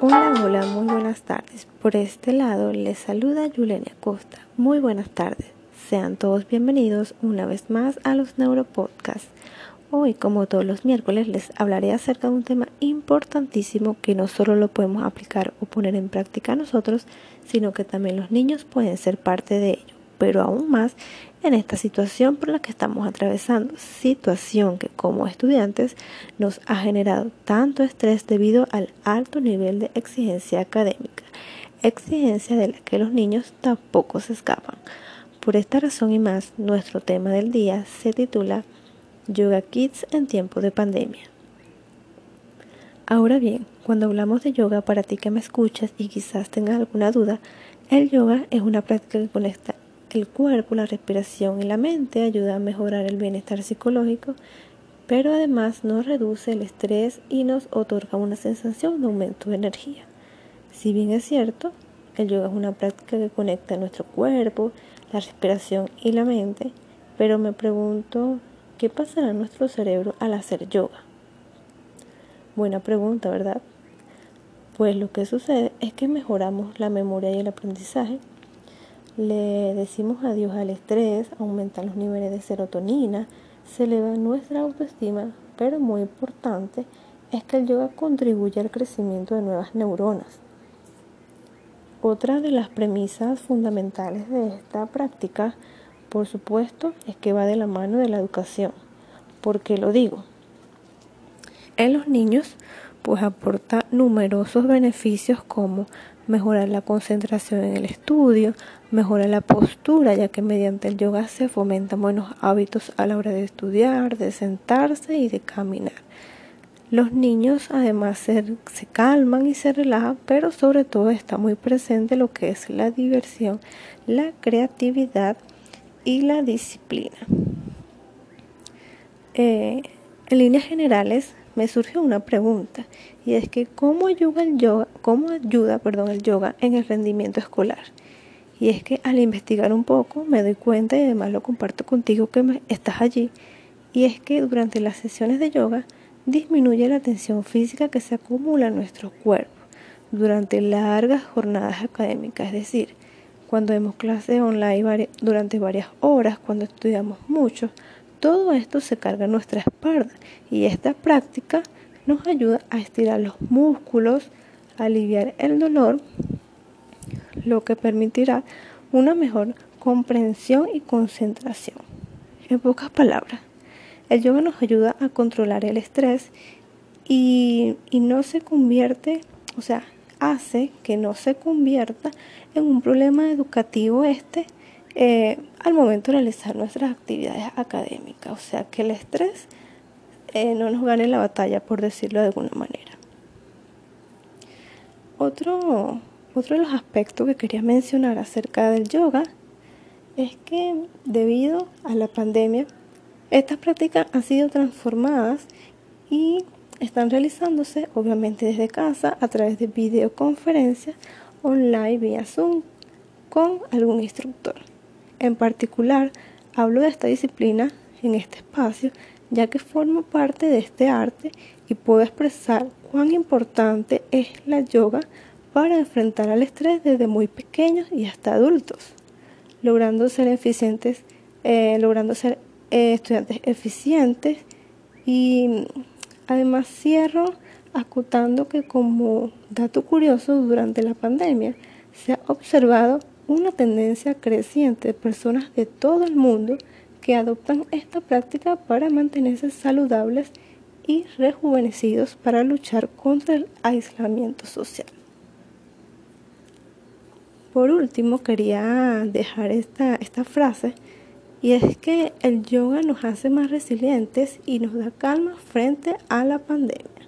Hola, hola, muy buenas tardes. Por este lado les saluda Yulenia Costa. Muy buenas tardes. Sean todos bienvenidos una vez más a los Neuropodcasts. Hoy, como todos los miércoles, les hablaré acerca de un tema importantísimo que no solo lo podemos aplicar o poner en práctica nosotros, sino que también los niños pueden ser parte de ello, pero aún más en esta situación por la que estamos atravesando, situación que como estudiantes nos ha generado tanto estrés debido al alto nivel de exigencia académica, exigencia de la que los niños tampoco se escapan. Por esta razón y más, nuestro tema del día se titula Yoga Kids en tiempo de pandemia. Ahora bien, cuando hablamos de yoga, para ti que me escuchas y quizás tengas alguna duda, el yoga es una práctica que conecta el cuerpo, la respiración y la mente, ayuda a mejorar el bienestar psicológico, pero además nos reduce el estrés y nos otorga una sensación de aumento de energía. Si bien es cierto, el yoga es una práctica que conecta nuestro cuerpo, la respiración y la mente, pero me pregunto ¿Qué pasará en nuestro cerebro al hacer yoga? Buena pregunta, ¿verdad? Pues lo que sucede es que mejoramos la memoria y el aprendizaje, le decimos adiós al estrés, aumentan los niveles de serotonina, se eleva nuestra autoestima, pero muy importante es que el yoga contribuye al crecimiento de nuevas neuronas. Otra de las premisas fundamentales de esta práctica por supuesto, es que va de la mano de la educación. ¿Por qué lo digo? En los niños, pues aporta numerosos beneficios como mejorar la concentración en el estudio, mejorar la postura, ya que mediante el yoga se fomentan buenos hábitos a la hora de estudiar, de sentarse y de caminar. Los niños además se, se, calman y se relajan, pero sobre todo está muy presente lo que es la diversión, la creatividad y la disciplina. Eh, en líneas generales me surge una pregunta y es que cómo ayuda el yoga, cómo ayuda, perdón, el yoga en el rendimiento escolar. Y es que al investigar un poco me doy cuenta y además lo comparto contigo que estás allí y es que durante las sesiones de yoga disminuye la tensión física que se acumula en nuestro cuerpo durante largas jornadas académicas, es decir, cuando vemos clases online durante varias horas, cuando estudiamos mucho, todo esto se carga en nuestra espalda y esta práctica nos ayuda a estirar los músculos, a aliviar el dolor, lo que permitirá una mejor comprensión y concentración. En pocas palabras, el yoga nos ayuda a controlar el estrés y, y no se convierte, o sea, hace que no se convierta en un problema educativo este eh, al momento de realizar nuestras actividades académicas. O sea, que el estrés eh, no nos gane la batalla, por decirlo de alguna manera. Otro, otro de los aspectos que quería mencionar acerca del yoga es que debido a la pandemia, estas prácticas han sido transformadas y están realizándose obviamente desde casa a través de videoconferencias online vía Zoom con algún instructor. En particular, hablo de esta disciplina en este espacio ya que formo parte de este arte y puedo expresar cuán importante es la yoga para enfrentar al estrés desde muy pequeños y hasta adultos, logrando ser eficientes, eh, logrando ser eh, estudiantes eficientes. Y Además, cierro acotando que como dato curioso, durante la pandemia se ha observado una tendencia creciente de personas de todo el mundo que adoptan esta práctica para mantenerse saludables y rejuvenecidos para luchar contra el aislamiento social. Por último, quería dejar esta, esta frase y es que el yoga nos hace más resilientes y nos da calma frente a la pandemia.